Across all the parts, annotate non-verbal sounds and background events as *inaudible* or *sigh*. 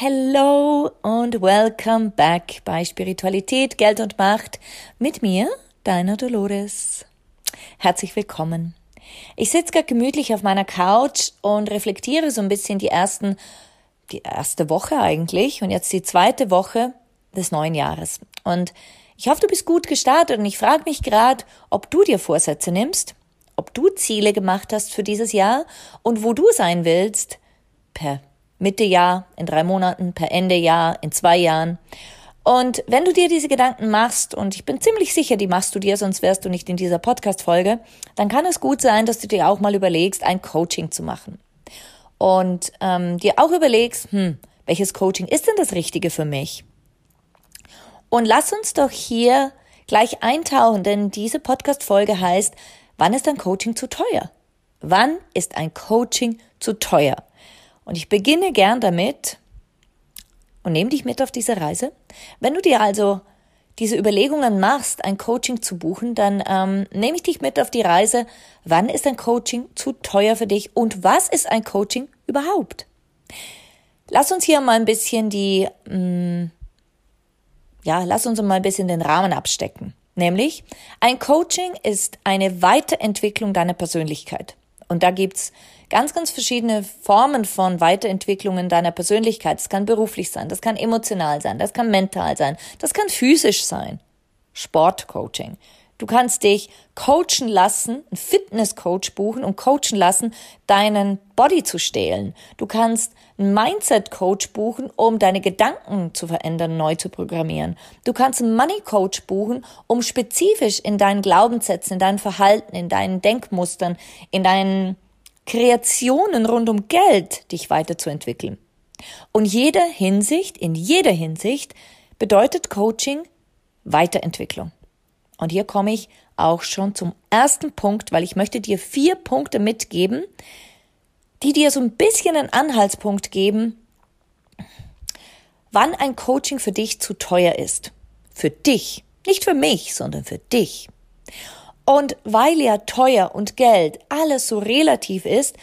Hello und welcome back bei Spiritualität, Geld und Macht mit mir, deiner Dolores. Herzlich willkommen. Ich sitze gerade gemütlich auf meiner Couch und reflektiere so ein bisschen die ersten, die erste Woche eigentlich und jetzt die zweite Woche des neuen Jahres. Und ich hoffe, du bist gut gestartet und ich frage mich gerade, ob du dir Vorsätze nimmst, ob du Ziele gemacht hast für dieses Jahr und wo du sein willst per Mitte Jahr, in drei Monaten, per Ende Jahr, in zwei Jahren. Und wenn du dir diese Gedanken machst, und ich bin ziemlich sicher, die machst du dir, sonst wärst du nicht in dieser Podcast-Folge, dann kann es gut sein, dass du dir auch mal überlegst, ein Coaching zu machen. Und ähm, dir auch überlegst, hm, welches Coaching ist denn das Richtige für mich? Und lass uns doch hier gleich eintauchen, denn diese Podcast-Folge heißt, wann ist ein Coaching zu teuer? Wann ist ein Coaching zu teuer? Und ich beginne gern damit und nehme dich mit auf diese Reise. Wenn du dir also diese Überlegungen machst, ein Coaching zu buchen, dann ähm, nehme ich dich mit auf die Reise. Wann ist ein Coaching zu teuer für dich und was ist ein Coaching überhaupt? Lass uns hier mal ein bisschen die, mh, mm, ja, lass uns mal ein bisschen den Rahmen abstecken. Nämlich, ein Coaching ist eine Weiterentwicklung deiner Persönlichkeit. Und da gibt's ganz, ganz verschiedene Formen von Weiterentwicklungen deiner Persönlichkeit. Das kann beruflich sein, das kann emotional sein, das kann mental sein, das kann physisch sein. Sportcoaching. Du kannst dich coachen lassen, einen Fitnesscoach buchen und coachen lassen, deinen Body zu stehlen. Du kannst einen Mindset-Coach buchen, um deine Gedanken zu verändern, neu zu programmieren. Du kannst einen Money-Coach buchen, um spezifisch in deinen Glaubenssätzen, in deinem Verhalten, in deinen Denkmustern, in deinen Kreationen rund um Geld dich weiterzuentwickeln. Und jeder Hinsicht, in jeder Hinsicht bedeutet Coaching Weiterentwicklung. Und hier komme ich auch schon zum ersten Punkt, weil ich möchte dir vier Punkte mitgeben, die dir so ein bisschen einen Anhaltspunkt geben, wann ein Coaching für dich zu teuer ist. Für dich. Nicht für mich, sondern für dich. Und weil ja teuer und Geld alles so relativ ist,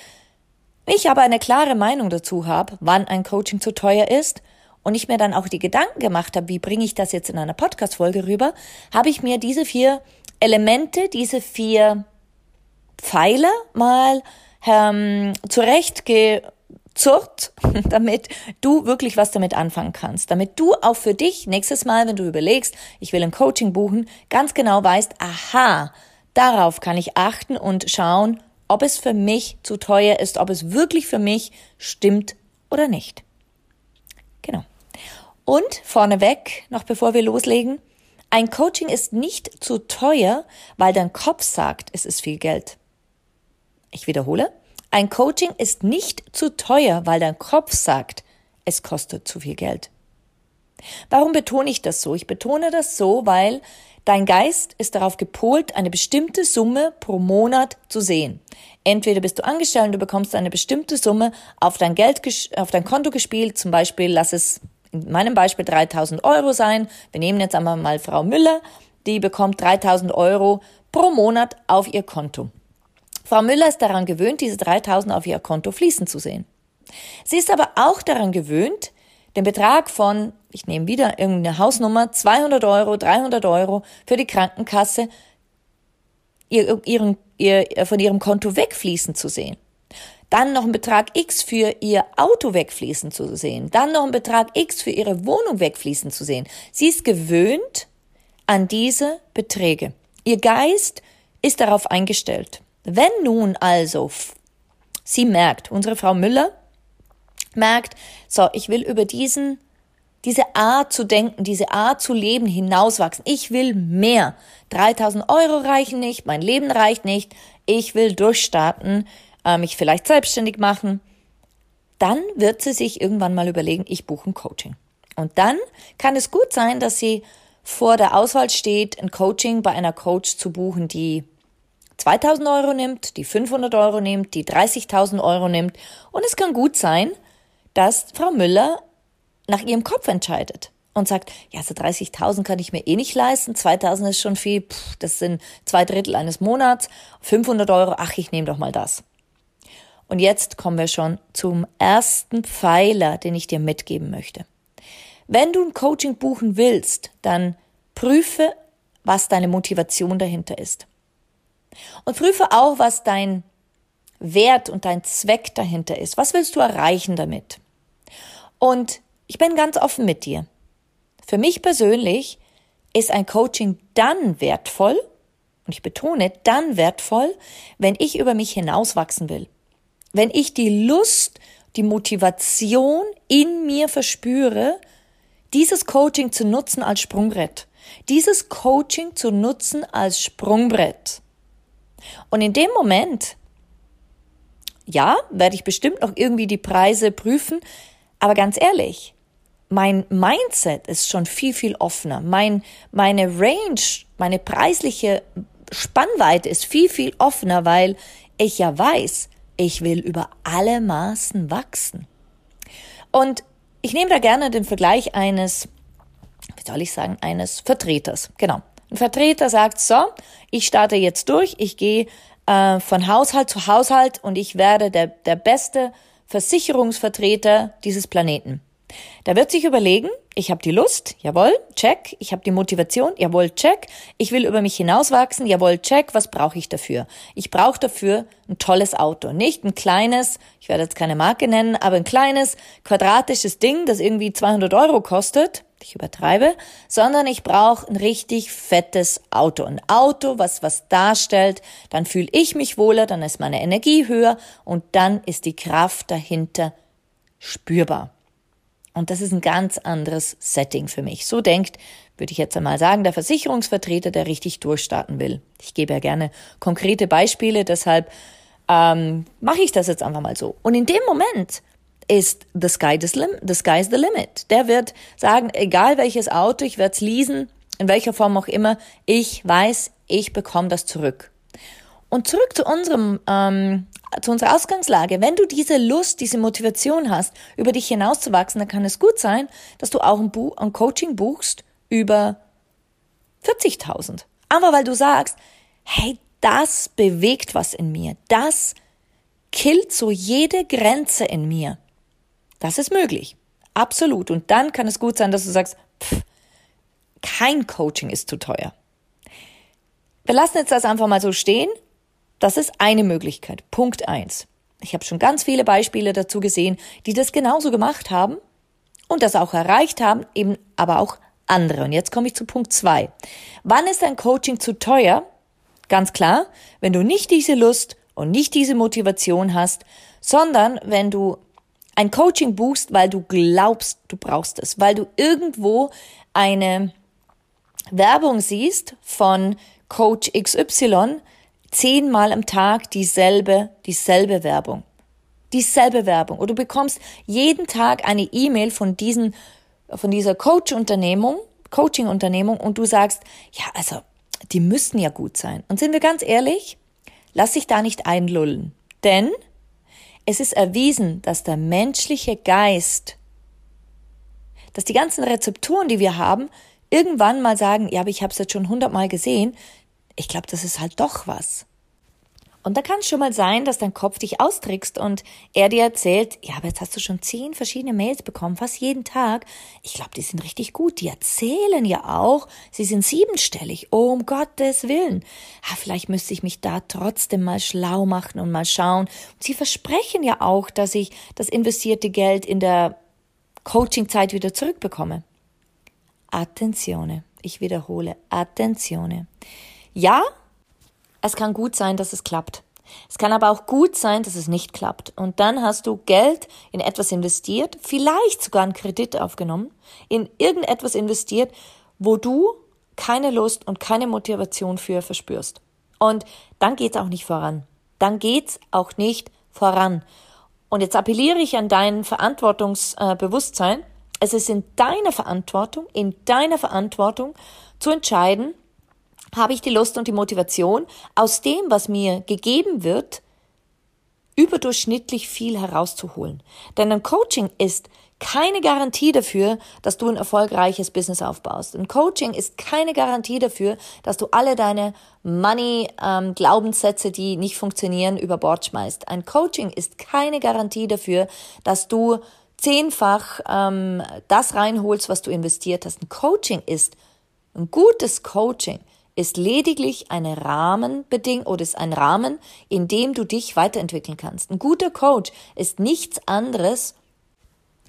ich aber eine klare Meinung dazu habe, wann ein Coaching zu teuer ist und ich mir dann auch die Gedanken gemacht habe, wie bringe ich das jetzt in einer Podcast-Folge rüber, habe ich mir diese vier Elemente, diese vier Pfeiler mal ähm, zurechtgezurrt, *laughs* damit du wirklich was damit anfangen kannst. Damit du auch für dich nächstes Mal, wenn du überlegst, ich will ein Coaching buchen, ganz genau weißt, aha, Darauf kann ich achten und schauen, ob es für mich zu teuer ist, ob es wirklich für mich stimmt oder nicht. Genau. Und vorneweg, noch bevor wir loslegen, ein Coaching ist nicht zu teuer, weil dein Kopf sagt, es ist viel Geld. Ich wiederhole, ein Coaching ist nicht zu teuer, weil dein Kopf sagt, es kostet zu viel Geld. Warum betone ich das so? Ich betone das so, weil Dein Geist ist darauf gepolt, eine bestimmte Summe pro Monat zu sehen. Entweder bist du angestellt und du bekommst eine bestimmte Summe auf dein Geld, auf dein Konto gespielt. Zum Beispiel, lass es in meinem Beispiel 3000 Euro sein. Wir nehmen jetzt einmal mal Frau Müller. Die bekommt 3000 Euro pro Monat auf ihr Konto. Frau Müller ist daran gewöhnt, diese 3000 auf ihr Konto fließen zu sehen. Sie ist aber auch daran gewöhnt, den Betrag von, ich nehme wieder irgendeine Hausnummer, 200 Euro, 300 Euro für die Krankenkasse ihr, ihren, ihr, von ihrem Konto wegfließen zu sehen. dann noch einen Betrag X für ihr Auto wegfließen zu sehen, dann noch einen Betrag X für ihre Wohnung wegfließen zu sehen. Sie ist gewöhnt an diese Beträge. Ihr Geist ist darauf eingestellt. Wenn nun also sie merkt, unsere Frau Müller merkt, so, ich will über diesen diese Art zu denken, diese Art zu leben hinauswachsen. Ich will mehr. 3000 Euro reichen nicht, mein Leben reicht nicht. Ich will durchstarten, äh, mich vielleicht selbstständig machen. Dann wird sie sich irgendwann mal überlegen, ich buche ein Coaching. Und dann kann es gut sein, dass sie vor der Auswahl steht, ein Coaching bei einer Coach zu buchen, die 2000 Euro nimmt, die 500 Euro nimmt, die 30.000 Euro nimmt. Und es kann gut sein, dass Frau Müller nach ihrem Kopf entscheidet und sagt, ja, so 30.000 kann ich mir eh nicht leisten, 2.000 ist schon viel, pff, das sind zwei Drittel eines Monats, 500 Euro, ach, ich nehme doch mal das. Und jetzt kommen wir schon zum ersten Pfeiler, den ich dir mitgeben möchte. Wenn du ein Coaching buchen willst, dann prüfe, was deine Motivation dahinter ist. Und prüfe auch, was dein Wert und dein Zweck dahinter ist. Was willst du erreichen damit? Und ich bin ganz offen mit dir. Für mich persönlich ist ein Coaching dann wertvoll, und ich betone, dann wertvoll, wenn ich über mich hinauswachsen will. Wenn ich die Lust, die Motivation in mir verspüre, dieses Coaching zu nutzen als Sprungbrett. Dieses Coaching zu nutzen als Sprungbrett. Und in dem Moment, ja, werde ich bestimmt noch irgendwie die Preise prüfen, aber ganz ehrlich, mein Mindset ist schon viel, viel offener. Mein, meine Range, meine preisliche Spannweite ist viel, viel offener, weil ich ja weiß, ich will über alle Maßen wachsen. Und ich nehme da gerne den Vergleich eines, wie soll ich sagen, eines Vertreters. Genau. Ein Vertreter sagt, so, ich starte jetzt durch, ich gehe äh, von Haushalt zu Haushalt und ich werde der, der beste Versicherungsvertreter dieses Planeten. Da wird sich überlegen, ich habe die Lust, jawohl, check, ich habe die Motivation, jawohl, check, ich will über mich hinauswachsen, jawohl, check, was brauche ich dafür? Ich brauche dafür ein tolles Auto, nicht ein kleines, ich werde jetzt keine Marke nennen, aber ein kleines, quadratisches Ding, das irgendwie 200 Euro kostet, ich übertreibe, sondern ich brauche ein richtig fettes Auto. Ein Auto, was was darstellt, dann fühle ich mich wohler, dann ist meine Energie höher und dann ist die Kraft dahinter spürbar. Und das ist ein ganz anderes Setting für mich. So denkt, würde ich jetzt einmal sagen, der Versicherungsvertreter, der richtig durchstarten will. Ich gebe ja gerne konkrete Beispiele, deshalb ähm, mache ich das jetzt einfach mal so. Und in dem Moment ist the sky, the, lim the sky is the limit. Der wird sagen, egal welches Auto, ich werde es leasen, in welcher Form auch immer, ich weiß, ich bekomme das zurück. Und zurück zu unserem, ähm, zu unserer Ausgangslage. Wenn du diese Lust, diese Motivation hast, über dich hinauszuwachsen, dann kann es gut sein, dass du auch ein, Buch, ein Coaching buchst über 40.000. Aber weil du sagst, hey, das bewegt was in mir. Das killt so jede Grenze in mir. Das ist möglich. Absolut. Und dann kann es gut sein, dass du sagst, pff, kein Coaching ist zu teuer. Wir lassen jetzt das einfach mal so stehen das ist eine Möglichkeit. Punkt eins. Ich habe schon ganz viele Beispiele dazu gesehen, die das genauso gemacht haben und das auch erreicht haben, eben aber auch andere. Und jetzt komme ich zu Punkt zwei. Wann ist ein Coaching zu teuer? Ganz klar, wenn du nicht diese Lust und nicht diese Motivation hast, sondern wenn du ein Coaching buchst, weil du glaubst, du brauchst es, weil du irgendwo eine Werbung siehst von Coach XY, zehnmal am Tag dieselbe, dieselbe Werbung. Dieselbe Werbung. Und du bekommst jeden Tag eine E-Mail von diesen, von dieser Coach-Unternehmung, Coaching-Unternehmung und du sagst, ja, also, die müssten ja gut sein. Und sind wir ganz ehrlich? Lass dich da nicht einlullen. Denn es ist erwiesen, dass der menschliche Geist, dass die ganzen Rezeptoren, die wir haben, irgendwann mal sagen, ja, aber ich habe es jetzt schon hundertmal gesehen, ich glaube, das ist halt doch was. Und da kann es schon mal sein, dass dein Kopf dich austrickst und er dir erzählt, ja, aber jetzt hast du schon zehn verschiedene Mails bekommen, fast jeden Tag. Ich glaube, die sind richtig gut. Die erzählen ja auch, sie sind siebenstellig. Oh, um Gottes Willen. Ja, vielleicht müsste ich mich da trotzdem mal schlau machen und mal schauen. sie versprechen ja auch, dass ich das investierte Geld in der Coachingzeit wieder zurückbekomme. Attenzione. Ich wiederhole. Attenzione. Ja, es kann gut sein, dass es klappt. Es kann aber auch gut sein, dass es nicht klappt. Und dann hast du Geld in etwas investiert, vielleicht sogar einen Kredit aufgenommen, in irgendetwas investiert, wo du keine Lust und keine Motivation für verspürst. Und dann geht's auch nicht voran. Dann geht's auch nicht voran. Und jetzt appelliere ich an dein Verantwortungsbewusstsein. Es ist in deiner Verantwortung, in deiner Verantwortung zu entscheiden, habe ich die Lust und die Motivation, aus dem, was mir gegeben wird, überdurchschnittlich viel herauszuholen. Denn ein Coaching ist keine Garantie dafür, dass du ein erfolgreiches Business aufbaust. Ein Coaching ist keine Garantie dafür, dass du alle deine Money-Glaubenssätze, ähm, die nicht funktionieren, über Bord schmeißt. Ein Coaching ist keine Garantie dafür, dass du zehnfach ähm, das reinholst, was du investiert hast. Ein Coaching ist ein gutes Coaching ist lediglich eine Rahmenbedingung oder ist ein Rahmen, in dem du dich weiterentwickeln kannst. Ein guter Coach ist nichts anderes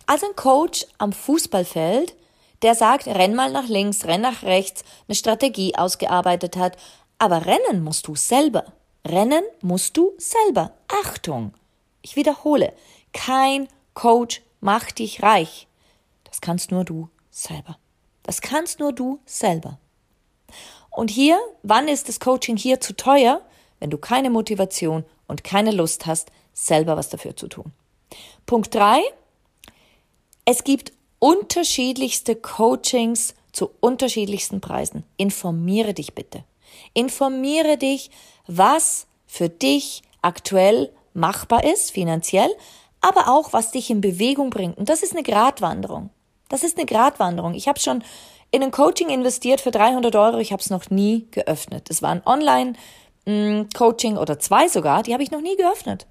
als ein Coach am Fußballfeld, der sagt, renn mal nach links, renn nach rechts, eine Strategie ausgearbeitet hat. Aber rennen musst du selber. Rennen musst du selber. Achtung! Ich wiederhole, kein Coach macht dich reich. Das kannst nur du selber. Das kannst nur du selber. Und hier, wann ist das Coaching hier zu teuer? Wenn du keine Motivation und keine Lust hast, selber was dafür zu tun. Punkt drei: Es gibt unterschiedlichste Coachings zu unterschiedlichsten Preisen. Informiere dich bitte. Informiere dich, was für dich aktuell machbar ist, finanziell, aber auch, was dich in Bewegung bringt. Und das ist eine Gratwanderung. Das ist eine Gratwanderung. Ich habe schon in ein Coaching investiert für 300 Euro. Ich habe es noch nie geöffnet. Es war ein Online-Coaching mm, oder zwei sogar. Die habe ich noch nie geöffnet.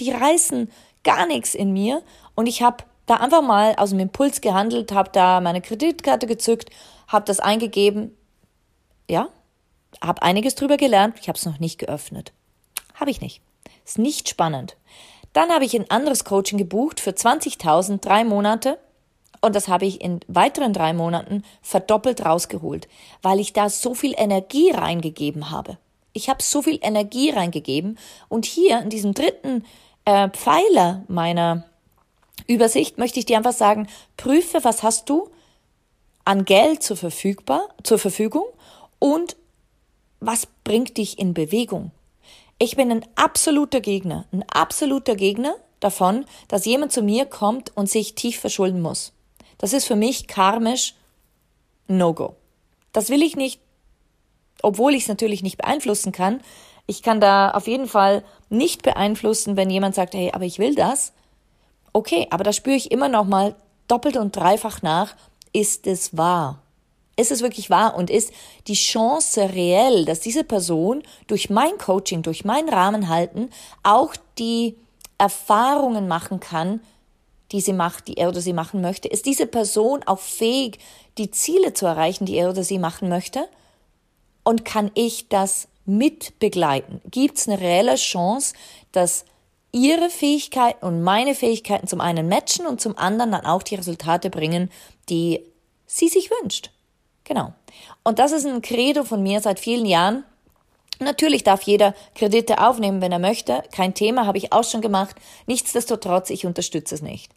Die reißen gar nichts in mir. Und ich habe da einfach mal aus dem Impuls gehandelt, habe da meine Kreditkarte gezückt, habe das eingegeben. Ja, habe einiges drüber gelernt. Ich habe es noch nicht geöffnet. Habe ich nicht. Ist nicht spannend. Dann habe ich ein anderes Coaching gebucht für 20.000, drei Monate. Und das habe ich in weiteren drei Monaten verdoppelt rausgeholt, weil ich da so viel Energie reingegeben habe. Ich habe so viel Energie reingegeben. Und hier in diesem dritten äh, Pfeiler meiner Übersicht möchte ich dir einfach sagen, prüfe, was hast du an Geld zur, verfügbar, zur Verfügung und was bringt dich in Bewegung. Ich bin ein absoluter Gegner, ein absoluter Gegner davon, dass jemand zu mir kommt und sich tief verschulden muss. Das ist für mich karmisch No-Go. Das will ich nicht, obwohl ich es natürlich nicht beeinflussen kann. Ich kann da auf jeden Fall nicht beeinflussen, wenn jemand sagt, hey, aber ich will das. Okay, aber da spüre ich immer noch mal doppelt und dreifach nach, ist es wahr? Ist es wirklich wahr und ist die Chance reell, dass diese Person durch mein Coaching, durch meinen Rahmen halten, auch die Erfahrungen machen kann, die sie macht, die er oder sie machen möchte? Ist diese Person auch fähig, die Ziele zu erreichen, die er oder sie machen möchte? Und kann ich das mitbegleiten? Gibt es eine reelle Chance, dass ihre Fähigkeiten und meine Fähigkeiten zum einen matchen und zum anderen dann auch die Resultate bringen, die sie sich wünscht? Genau. Und das ist ein Credo von mir seit vielen Jahren. Natürlich darf jeder Kredite aufnehmen, wenn er möchte. Kein Thema, habe ich auch schon gemacht. Nichtsdestotrotz, ich unterstütze es nicht.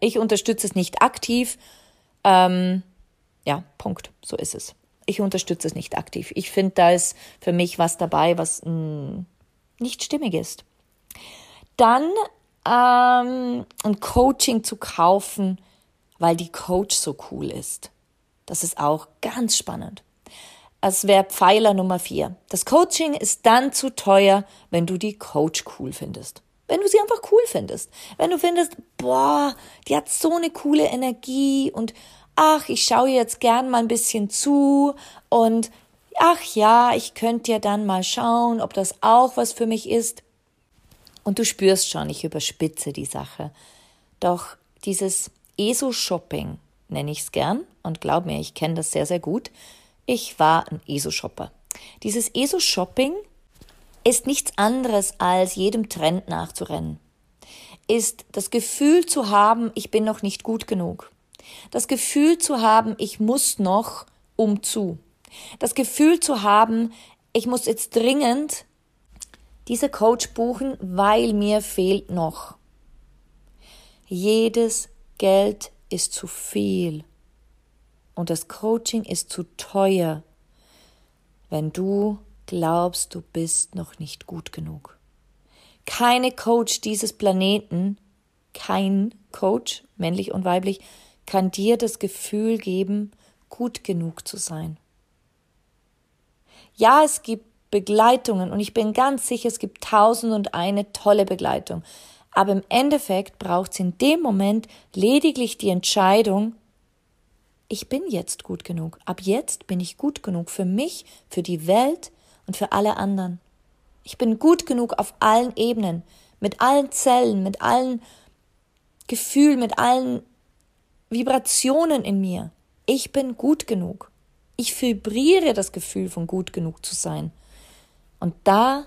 Ich unterstütze es nicht aktiv. Ähm, ja, Punkt. So ist es. Ich unterstütze es nicht aktiv. Ich finde, da ist für mich was dabei, was mh, mm, nicht stimmig ist. Dann ähm, ein Coaching zu kaufen, weil die Coach so cool ist. Das ist auch ganz spannend. Es wäre Pfeiler Nummer vier. Das Coaching ist dann zu teuer, wenn du die Coach cool findest. Wenn du sie einfach cool findest. Wenn du findest, boah, die hat so eine coole Energie und ach, ich schaue jetzt gern mal ein bisschen zu und ach ja, ich könnte ja dann mal schauen, ob das auch was für mich ist. Und du spürst schon, ich überspitze die Sache. Doch dieses ESO-Shopping nenne ich es gern und glaub mir, ich kenne das sehr, sehr gut. Ich war ein ESO-Shopper. Dieses ESO-Shopping ist nichts anderes als jedem Trend nachzurennen. Ist das Gefühl zu haben, ich bin noch nicht gut genug. Das Gefühl zu haben, ich muss noch umzu. Das Gefühl zu haben, ich muss jetzt dringend diese Coach buchen, weil mir fehlt noch. Jedes Geld ist zu viel und das Coaching ist zu teuer, wenn du glaubst, du bist noch nicht gut genug. Keine Coach dieses Planeten, kein Coach, männlich und weiblich, kann dir das Gefühl geben, gut genug zu sein. Ja, es gibt Begleitungen und ich bin ganz sicher, es gibt tausend und eine tolle Begleitung. Aber im Endeffekt braucht es in dem Moment lediglich die Entscheidung, ich bin jetzt gut genug. Ab jetzt bin ich gut genug für mich, für die Welt und für alle anderen. Ich bin gut genug auf allen Ebenen, mit allen Zellen, mit allen Gefühlen, mit allen Vibrationen in mir. Ich bin gut genug. Ich vibriere das Gefühl von gut genug zu sein. Und da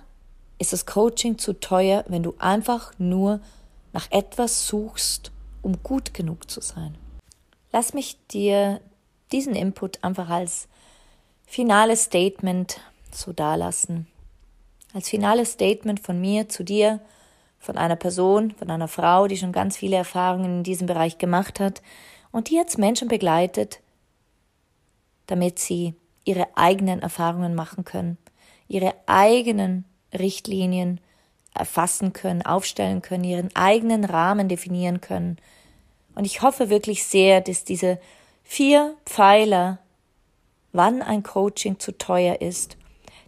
ist das Coaching zu teuer, wenn du einfach nur nach etwas suchst, um gut genug zu sein. Lass mich dir diesen Input einfach als finales Statement so dalassen. Als finales Statement von mir zu dir, von einer Person, von einer Frau, die schon ganz viele Erfahrungen in diesem Bereich gemacht hat und die jetzt Menschen begleitet, damit sie ihre eigenen Erfahrungen machen können, ihre eigenen Richtlinien erfassen können, aufstellen können, ihren eigenen Rahmen definieren können. Und ich hoffe wirklich sehr, dass diese vier Pfeiler, wann ein Coaching zu teuer ist,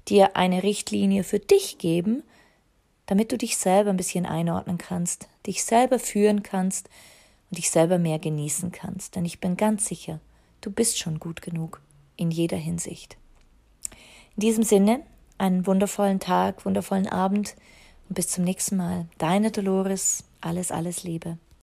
dir eine Richtlinie für dich geben, damit du dich selber ein bisschen einordnen kannst, dich selber führen kannst und dich selber mehr genießen kannst. Denn ich bin ganz sicher, du bist schon gut genug in jeder Hinsicht. In diesem Sinne, einen wundervollen Tag, wundervollen Abend und bis zum nächsten Mal. Deine Dolores, alles, alles Liebe.